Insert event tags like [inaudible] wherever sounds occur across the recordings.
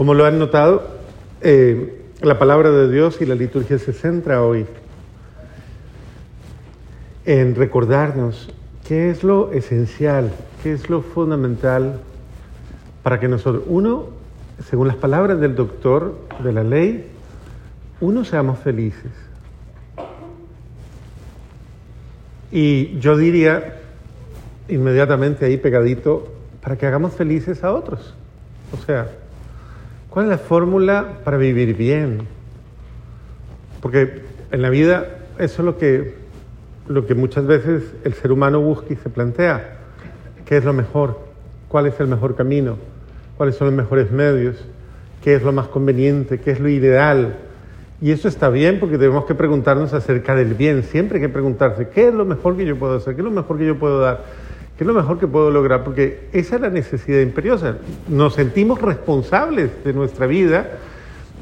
Como lo han notado, eh, la palabra de Dios y la liturgia se centra hoy en recordarnos qué es lo esencial, qué es lo fundamental para que nosotros, uno, según las palabras del doctor de la ley, uno seamos felices. Y yo diría inmediatamente ahí pegadito, para que hagamos felices a otros. O sea, ¿cuál es la fórmula para vivir bien? Porque en la vida eso es lo que, lo que muchas veces el ser humano busca y se plantea. ¿Qué es lo mejor? ¿Cuál es el mejor camino? ¿Cuáles son los mejores medios? ¿Qué es lo más conveniente? ¿Qué es lo ideal? Y eso está bien porque tenemos que preguntarnos acerca del bien. Siempre hay que preguntarse, ¿qué es lo mejor que yo puedo hacer? ¿Qué es lo mejor que yo puedo dar? ¿Qué es lo mejor que puedo lograr? Porque esa es la necesidad imperiosa. Nos sentimos responsables de nuestra vida,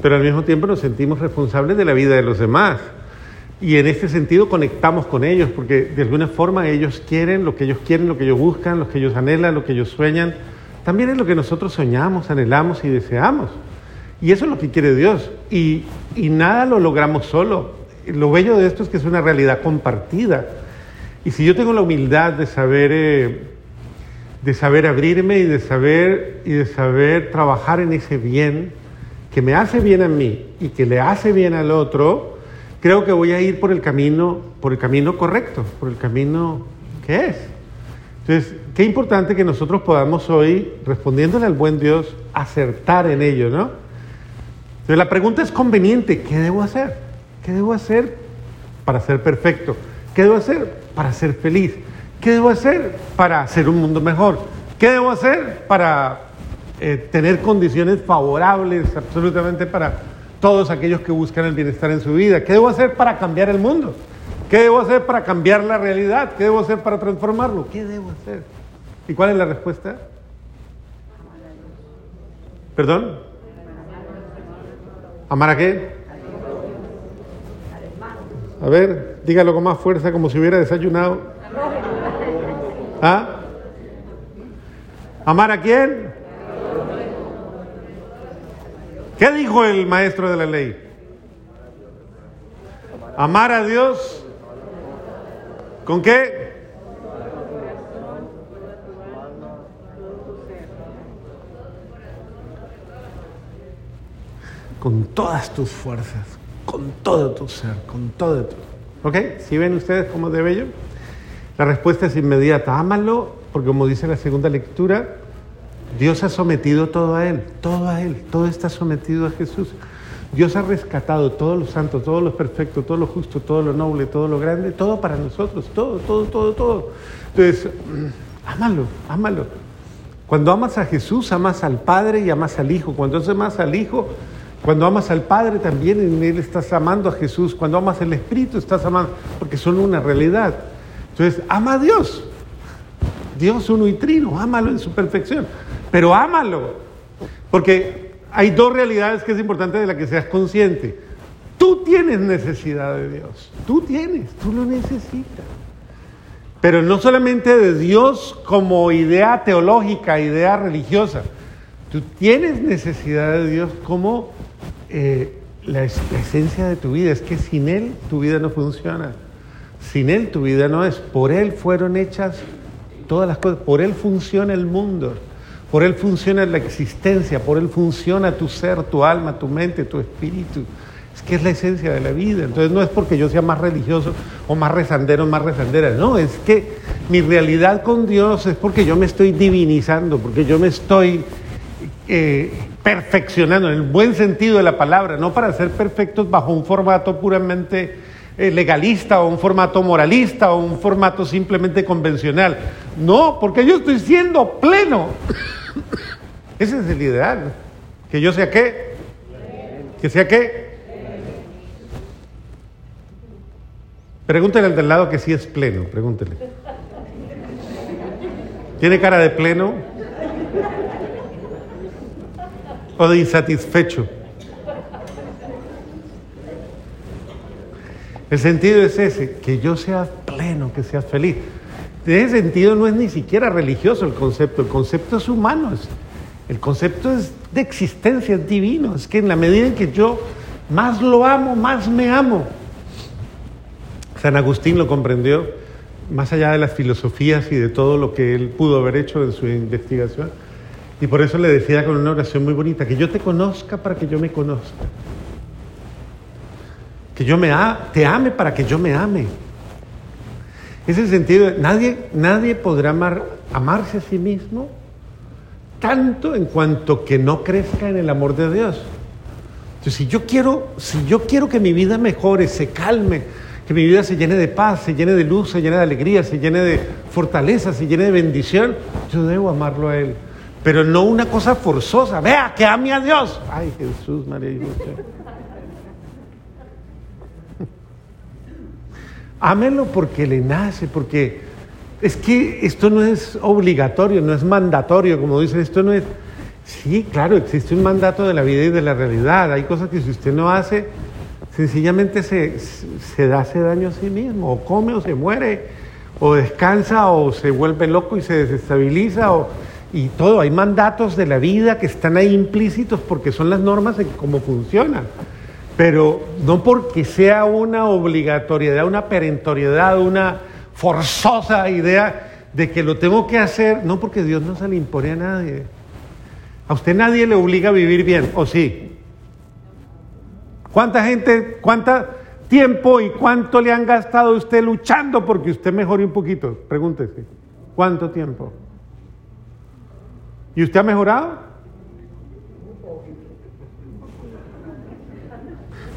pero al mismo tiempo nos sentimos responsables de la vida de los demás. Y en este sentido conectamos con ellos, porque de alguna forma ellos quieren lo que ellos quieren, lo que ellos buscan, lo que ellos anhelan, lo que ellos sueñan. También es lo que nosotros soñamos, anhelamos y deseamos. Y eso es lo que quiere Dios. Y, y nada lo logramos solo. Lo bello de esto es que es una realidad compartida. Y si yo tengo la humildad de saber, eh, de saber abrirme y de saber, y de saber trabajar en ese bien que me hace bien a mí y que le hace bien al otro, creo que voy a ir por el camino, por el camino correcto, por el camino que es. Entonces, qué importante que nosotros podamos hoy, respondiéndole al buen Dios, acertar en ello, ¿no? Entonces, la pregunta es conveniente, ¿qué debo hacer? ¿Qué debo hacer para ser perfecto? ¿Qué debo hacer para ser feliz? ¿Qué debo hacer para hacer un mundo mejor? ¿Qué debo hacer para eh, tener condiciones favorables absolutamente para todos aquellos que buscan el bienestar en su vida? ¿Qué debo hacer para cambiar el mundo? ¿Qué debo hacer para cambiar la realidad? ¿Qué debo hacer para transformarlo? ¿Qué debo hacer? ¿Y cuál es la respuesta? ¿Perdón? ¿Amar a qué? A ver, dígalo con más fuerza, como si hubiera desayunado. ¿Ah? ¿Amar a quién? ¿Qué dijo el maestro de la ley? Amar a Dios. ¿Con qué? Con todas tus fuerzas, con todo tu ser, con todo tu... ¿Ok? ¿Si ven ustedes cómo de bello? La respuesta es inmediata. Ámalo, porque como dice la segunda lectura, Dios ha sometido todo a Él, todo a Él, todo está sometido a Jesús. Dios ha rescatado todos los santos, todos los perfectos, todo lo justo, todo lo noble, todo lo grande, todo para nosotros, todo, todo, todo, todo. Entonces, [clears throat] ámalo, ámalo. Cuando amas a Jesús, amas al Padre y amas al Hijo. Cuando amas al Hijo, cuando amas al Padre también en Él estás amando a Jesús. Cuando amas al Espíritu estás amando, porque son una realidad. Entonces, ama a Dios. Dios uno y trino, ámalo en su perfección. Pero ámalo. Porque hay dos realidades que es importante de las que seas consciente. Tú tienes necesidad de Dios. Tú tienes, tú lo necesitas. Pero no solamente de Dios como idea teológica, idea religiosa. Tú tienes necesidad de Dios como eh, la, la esencia de tu vida. Es que sin Él tu vida no funciona. Sin Él tu vida no es. Por Él fueron hechas todas las cosas. Por Él funciona el mundo. Por Él funciona la existencia. Por Él funciona tu ser, tu alma, tu mente, tu espíritu. Es que es la esencia de la vida. Entonces no es porque yo sea más religioso o más rezandero o más rezandera. No, es que mi realidad con Dios es porque yo me estoy divinizando, porque yo me estoy eh, perfeccionando en el buen sentido de la palabra, no para ser perfectos bajo un formato puramente eh, legalista o un formato moralista o un formato simplemente convencional. No, porque yo estoy siendo pleno. [coughs] Ese es el ideal. Que yo sea qué. Que sea qué. Pregúntele al del lado que sí es pleno, pregúntele. ¿Tiene cara de pleno? ¿O de insatisfecho? El sentido es ese, que yo sea pleno, que seas feliz. En ese sentido no es ni siquiera religioso el concepto, el concepto es humano. El concepto es de existencia, es divino. Es que en la medida en que yo más lo amo, más me amo. San Agustín lo comprendió, más allá de las filosofías y de todo lo que él pudo haber hecho en su investigación. Y por eso le decía con una oración muy bonita, que yo te conozca para que yo me conozca. Que yo me te ame para que yo me ame. Ese sentido, nadie, nadie podrá amar, amarse a sí mismo tanto en cuanto que no crezca en el amor de Dios. Entonces, si yo quiero, si yo quiero que mi vida mejore, se calme, que mi vida se llene de paz, se llene de luz, se llene de alegría, se llene de fortaleza, se llene de bendición, yo debo amarlo a Él. Pero no una cosa forzosa. Vea, que ame a Dios. Ay, Jesús, María y José. [laughs] Ámelo porque le nace, porque es que esto no es obligatorio, no es mandatorio, como dicen, esto no es... Sí, claro, existe un mandato de la vida y de la realidad. Hay cosas que si usted no hace, sencillamente se, se hace daño a sí mismo, o come o se muere, o descansa o se vuelve loco y se desestabiliza, o, y todo. Hay mandatos de la vida que están ahí implícitos porque son las normas de cómo funcionan. Pero no porque sea una obligatoriedad, una perentoriedad, una forzosa idea de que lo tengo que hacer, no porque Dios no se le impone a nadie. A usted nadie le obliga a vivir bien, ¿o sí? ¿Cuánta gente, cuánto tiempo y cuánto le han gastado usted luchando porque usted mejore un poquito? Pregúntese. ¿Cuánto tiempo? ¿Y usted ha mejorado?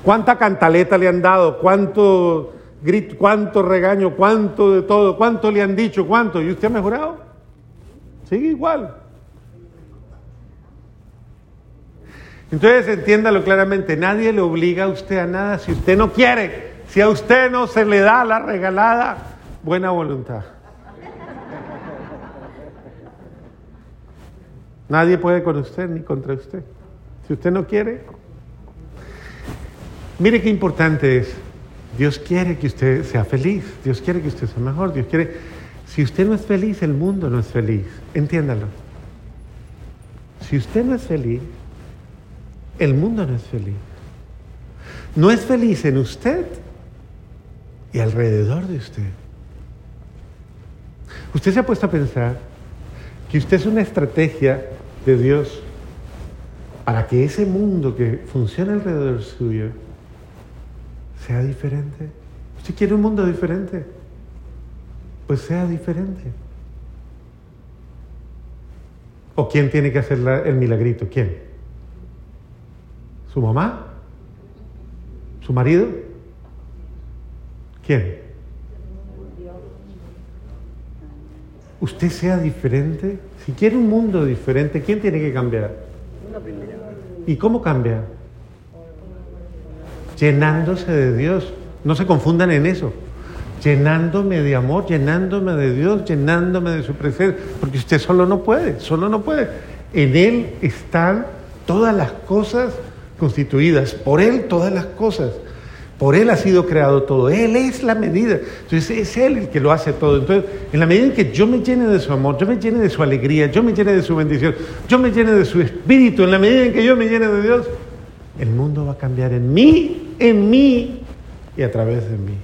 ¿Cuánta cantaleta le han dado? ¿Cuánto grito, cuánto regaño, cuánto de todo, cuánto le han dicho, cuánto? ¿Y usted ha mejorado? Sigue igual. Entonces entiéndalo claramente, nadie le obliga a usted a nada si usted no quiere, si a usted no se le da la regalada buena voluntad. Nadie puede con usted ni contra usted. Si usted no quiere, mire qué importante es. Dios quiere que usted sea feliz, Dios quiere que usted sea mejor, Dios quiere... Si usted no es feliz, el mundo no es feliz. Entiéndalo. Si usted no es feliz, el mundo no es feliz. No es feliz en usted y alrededor de usted. Usted se ha puesto a pensar que usted es una estrategia de Dios para que ese mundo que funciona alrededor suyo sea diferente. ¿Usted quiere un mundo diferente? Pues sea diferente. ¿O quién tiene que hacer el milagrito? ¿Quién? ¿Su mamá? ¿Su marido? ¿Quién? Usted sea diferente. Si quiere un mundo diferente, ¿quién tiene que cambiar? ¿Y cómo cambia? Llenándose de Dios. No se confundan en eso. Llenándome de amor, llenándome de Dios, llenándome de su presencia. Porque usted solo no puede, solo no puede. En Él están todas las cosas constituidas. Por Él todas las cosas. Por Él ha sido creado todo. Él es la medida. Entonces es Él el que lo hace todo. Entonces, en la medida en que yo me llene de su amor, yo me llene de su alegría, yo me llene de su bendición, yo me llene de su espíritu, en la medida en que yo me llene de Dios, el mundo va a cambiar en mí, en mí y a través de mí.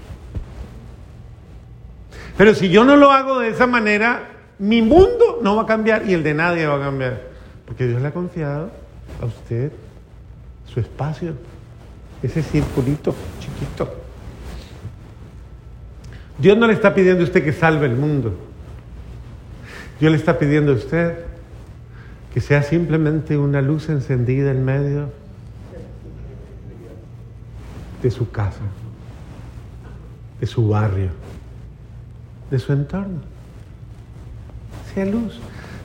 Pero si yo no lo hago de esa manera, mi mundo no va a cambiar y el de nadie va a cambiar. Porque Dios le ha confiado a usted su espacio, ese circulito chiquito. Dios no le está pidiendo a usted que salve el mundo. Dios le está pidiendo a usted que sea simplemente una luz encendida en medio de su casa, de su barrio, de su entorno. Sea luz.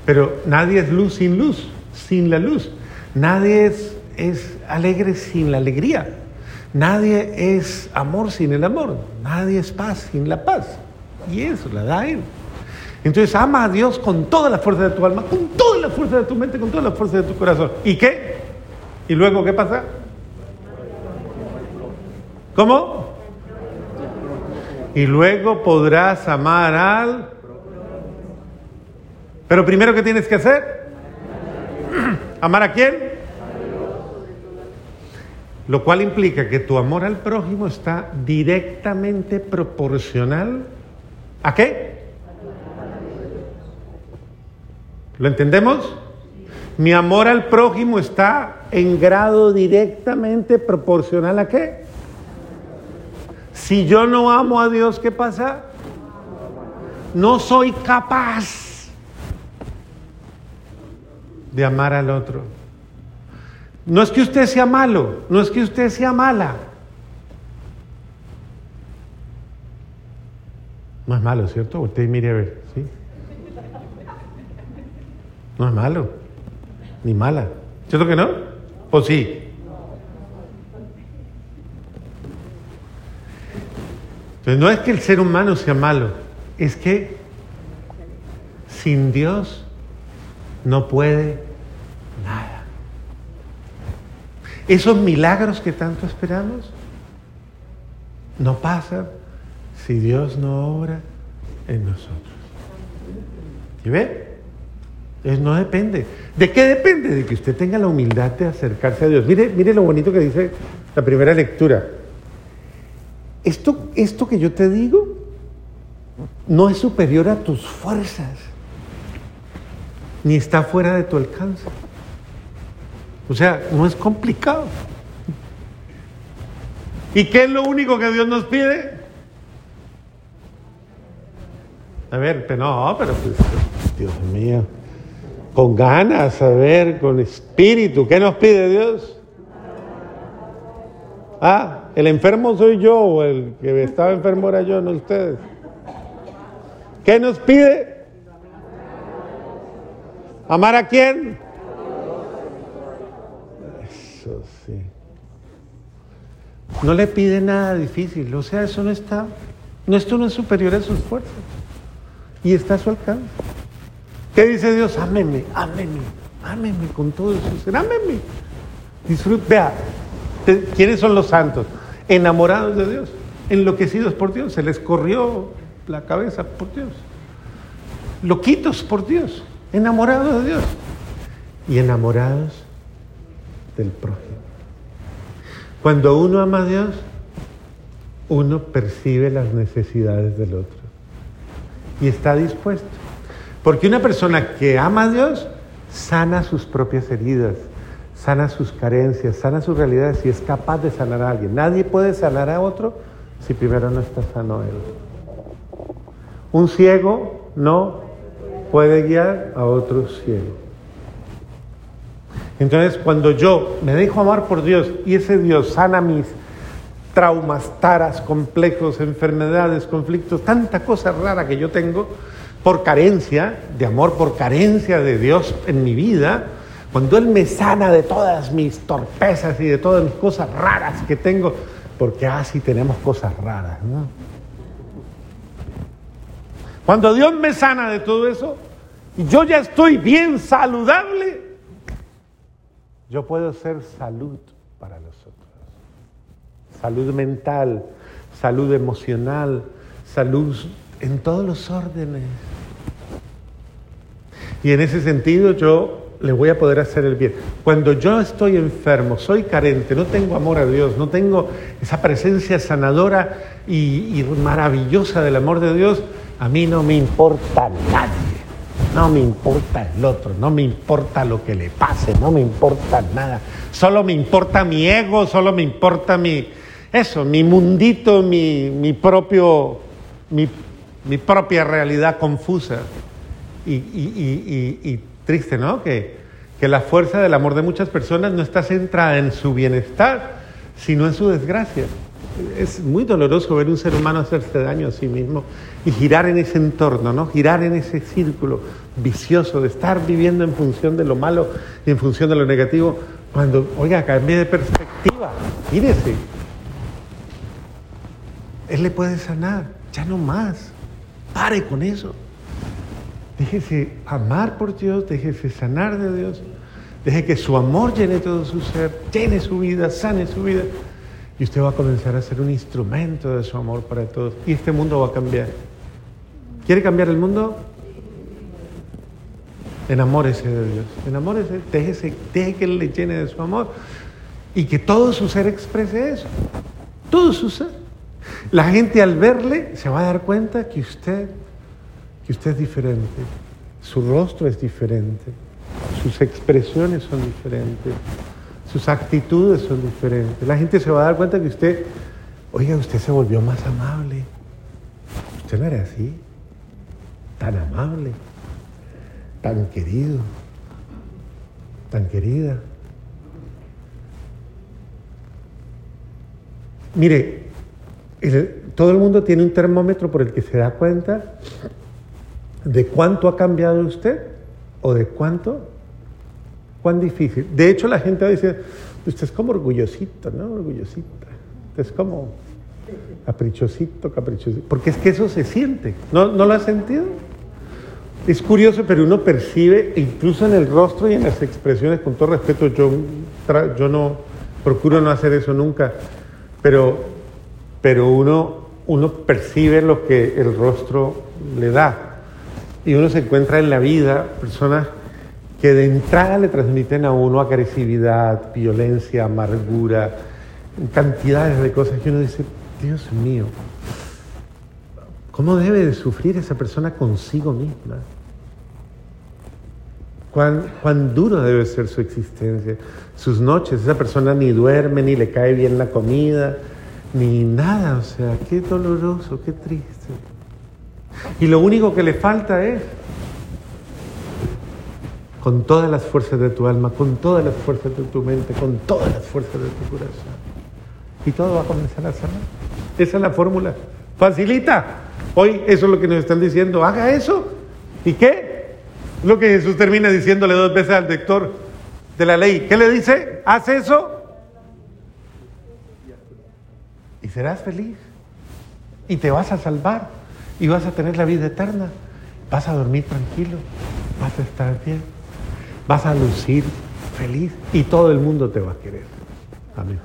Pero nadie es luz sin luz, sin la luz. Nadie es es alegre sin la alegría. Nadie es amor sin el amor. Nadie es paz sin la paz. Y eso la da Él. Entonces ama a Dios con toda la fuerza de tu alma, con toda la fuerza de tu mente, con toda la fuerza de tu corazón. ¿Y qué? ¿Y luego qué pasa? ¿Cómo? Y luego podrás amar al... Pero primero, ¿qué tienes que hacer? [clears throat] ¿Amar a quién? Lo cual implica que tu amor al prójimo está directamente proporcional a qué? ¿Lo entendemos? Mi amor al prójimo está en grado directamente proporcional a qué? Si yo no amo a Dios, ¿qué pasa? No soy capaz de amar al otro. No es que usted sea malo, no es que usted sea mala. No es malo, ¿cierto? Usted mire a ver, ¿sí? No es malo, ni mala. ¿Cierto que no? ¿O sí? Entonces no es que el ser humano sea malo, es que sin Dios no puede nada. Esos milagros que tanto esperamos no pasan si Dios no obra en nosotros. ¿Y ve? Entonces no depende. ¿De qué depende? De que usted tenga la humildad de acercarse a Dios. Mire, mire lo bonito que dice la primera lectura. Esto, esto que yo te digo no es superior a tus fuerzas, ni está fuera de tu alcance. O sea, no es complicado. ¿Y qué es lo único que Dios nos pide? A ver, pero no, pero pues, Dios mío, con ganas, a ver, con espíritu, ¿qué nos pide Dios? Ah, el enfermo soy yo o el que estaba enfermo era yo, no ustedes. ¿Qué nos pide? ¿Amar a quién? No le pide nada difícil, o sea, eso no está, no, esto no es superior a sus fuerzas y está a su alcance. ¿Qué dice Dios? Ámeme, ámeme, ámeme con todo su ser, ámeme. Disfrute, vea, ¿quiénes son los santos? enamorados de Dios, enloquecidos por Dios, se les corrió la cabeza por Dios, loquitos por Dios, enamorados de Dios y enamorados del prójimo. Cuando uno ama a Dios, uno percibe las necesidades del otro y está dispuesto. Porque una persona que ama a Dios sana sus propias heridas, sana sus carencias, sana sus realidades y es capaz de sanar a alguien. Nadie puede sanar a otro si primero no está sano él. Un ciego no puede guiar a otro ciego. Entonces, cuando yo me dejo amar por Dios y ese Dios sana mis traumas, taras, complejos, enfermedades, conflictos, tanta cosa rara que yo tengo por carencia de amor, por carencia de Dios en mi vida, cuando Él me sana de todas mis torpezas y de todas mis cosas raras que tengo, porque así tenemos cosas raras, ¿no? Cuando Dios me sana de todo eso, yo ya estoy bien saludable, yo puedo ser salud para los otros. Salud mental, salud emocional, salud en todos los órdenes. Y en ese sentido yo le voy a poder hacer el bien. Cuando yo estoy enfermo, soy carente, no tengo amor a Dios, no tengo esa presencia sanadora y, maravillosa del amor de Dios, a mí no me importa nadie, no me importa el otro, no me importa lo que le pase, no me importa nada, solo me importa mi ego, solo me importa mi, eso, mi mundito, mi, propio, mi, propia realidad confusa. y, y Triste, ¿no? Que, que la fuerza del amor de muchas personas no está centrada en su bienestar, sino en su desgracia. Es muy doloroso ver un ser humano hacerse daño a sí mismo y girar en ese entorno, ¿no? Girar en ese círculo vicioso de estar viviendo en función de lo malo y en función de lo negativo, cuando, oiga, cambie de perspectiva, mírese. Él le puede sanar, ya no más. Pare con eso. Déjese amar por Dios, déjese sanar de Dios, deje que su amor llene todo su ser, llene su vida, sane su vida. Y usted va a comenzar a ser un instrumento de su amor para todos. Y este mundo va a cambiar. ¿Quiere cambiar el mundo? Enamórese de Dios, enamórese, déjese, deje que Él le llene de su amor y que todo su ser exprese eso, todo su ser. La gente al verle se va a dar cuenta que usted, que usted es diferente, su rostro es diferente, sus expresiones son diferentes, sus actitudes son diferentes. La gente se va a dar cuenta que usted, oiga, usted se volvió más amable. Usted no era así, tan amable tan querido, tan querida. Mire, todo el mundo tiene un termómetro por el que se da cuenta de cuánto ha cambiado usted o de cuánto, cuán difícil. De hecho, la gente dice, usted es como orgullosito, ¿no? Orgullosita. Usted es como caprichosito, caprichosito. Porque es que eso se siente. ¿No, ¿no lo ha sentido? Es curioso, pero uno percibe, incluso en el rostro y en las expresiones, con todo respeto, yo, yo no procuro no hacer eso nunca, pero, pero uno, uno percibe lo que el rostro le da. Y uno se encuentra en la vida personas que de entrada le transmiten a uno agresividad, violencia, amargura, cantidades de cosas que uno dice, Dios mío, ¿Cómo debe de sufrir esa persona consigo misma? ¿Cuán, ¿Cuán, duro debe ser su existencia? Sus noches, esa persona ni duerme, ni le cae bien la comida, ni nada. O sea, qué doloroso, qué triste. Y lo único que le falta es, con todas las fuerzas de tu alma, con todas las fuerzas de tu mente, con todas las fuerzas de tu corazón. Y todo va a comenzar a sanar. Esa es la fórmula. Facilita. Hoy eso es lo que nos están diciendo, haga eso. ¿Y qué? Lo que Jesús termina diciéndole dos veces al lector de la ley. ¿Qué le dice? Haz eso y serás feliz. Y te vas a salvar y vas a tener la vida eterna. Vas a dormir tranquilo, vas a estar bien, vas a lucir feliz y todo el mundo te va a querer. Amén.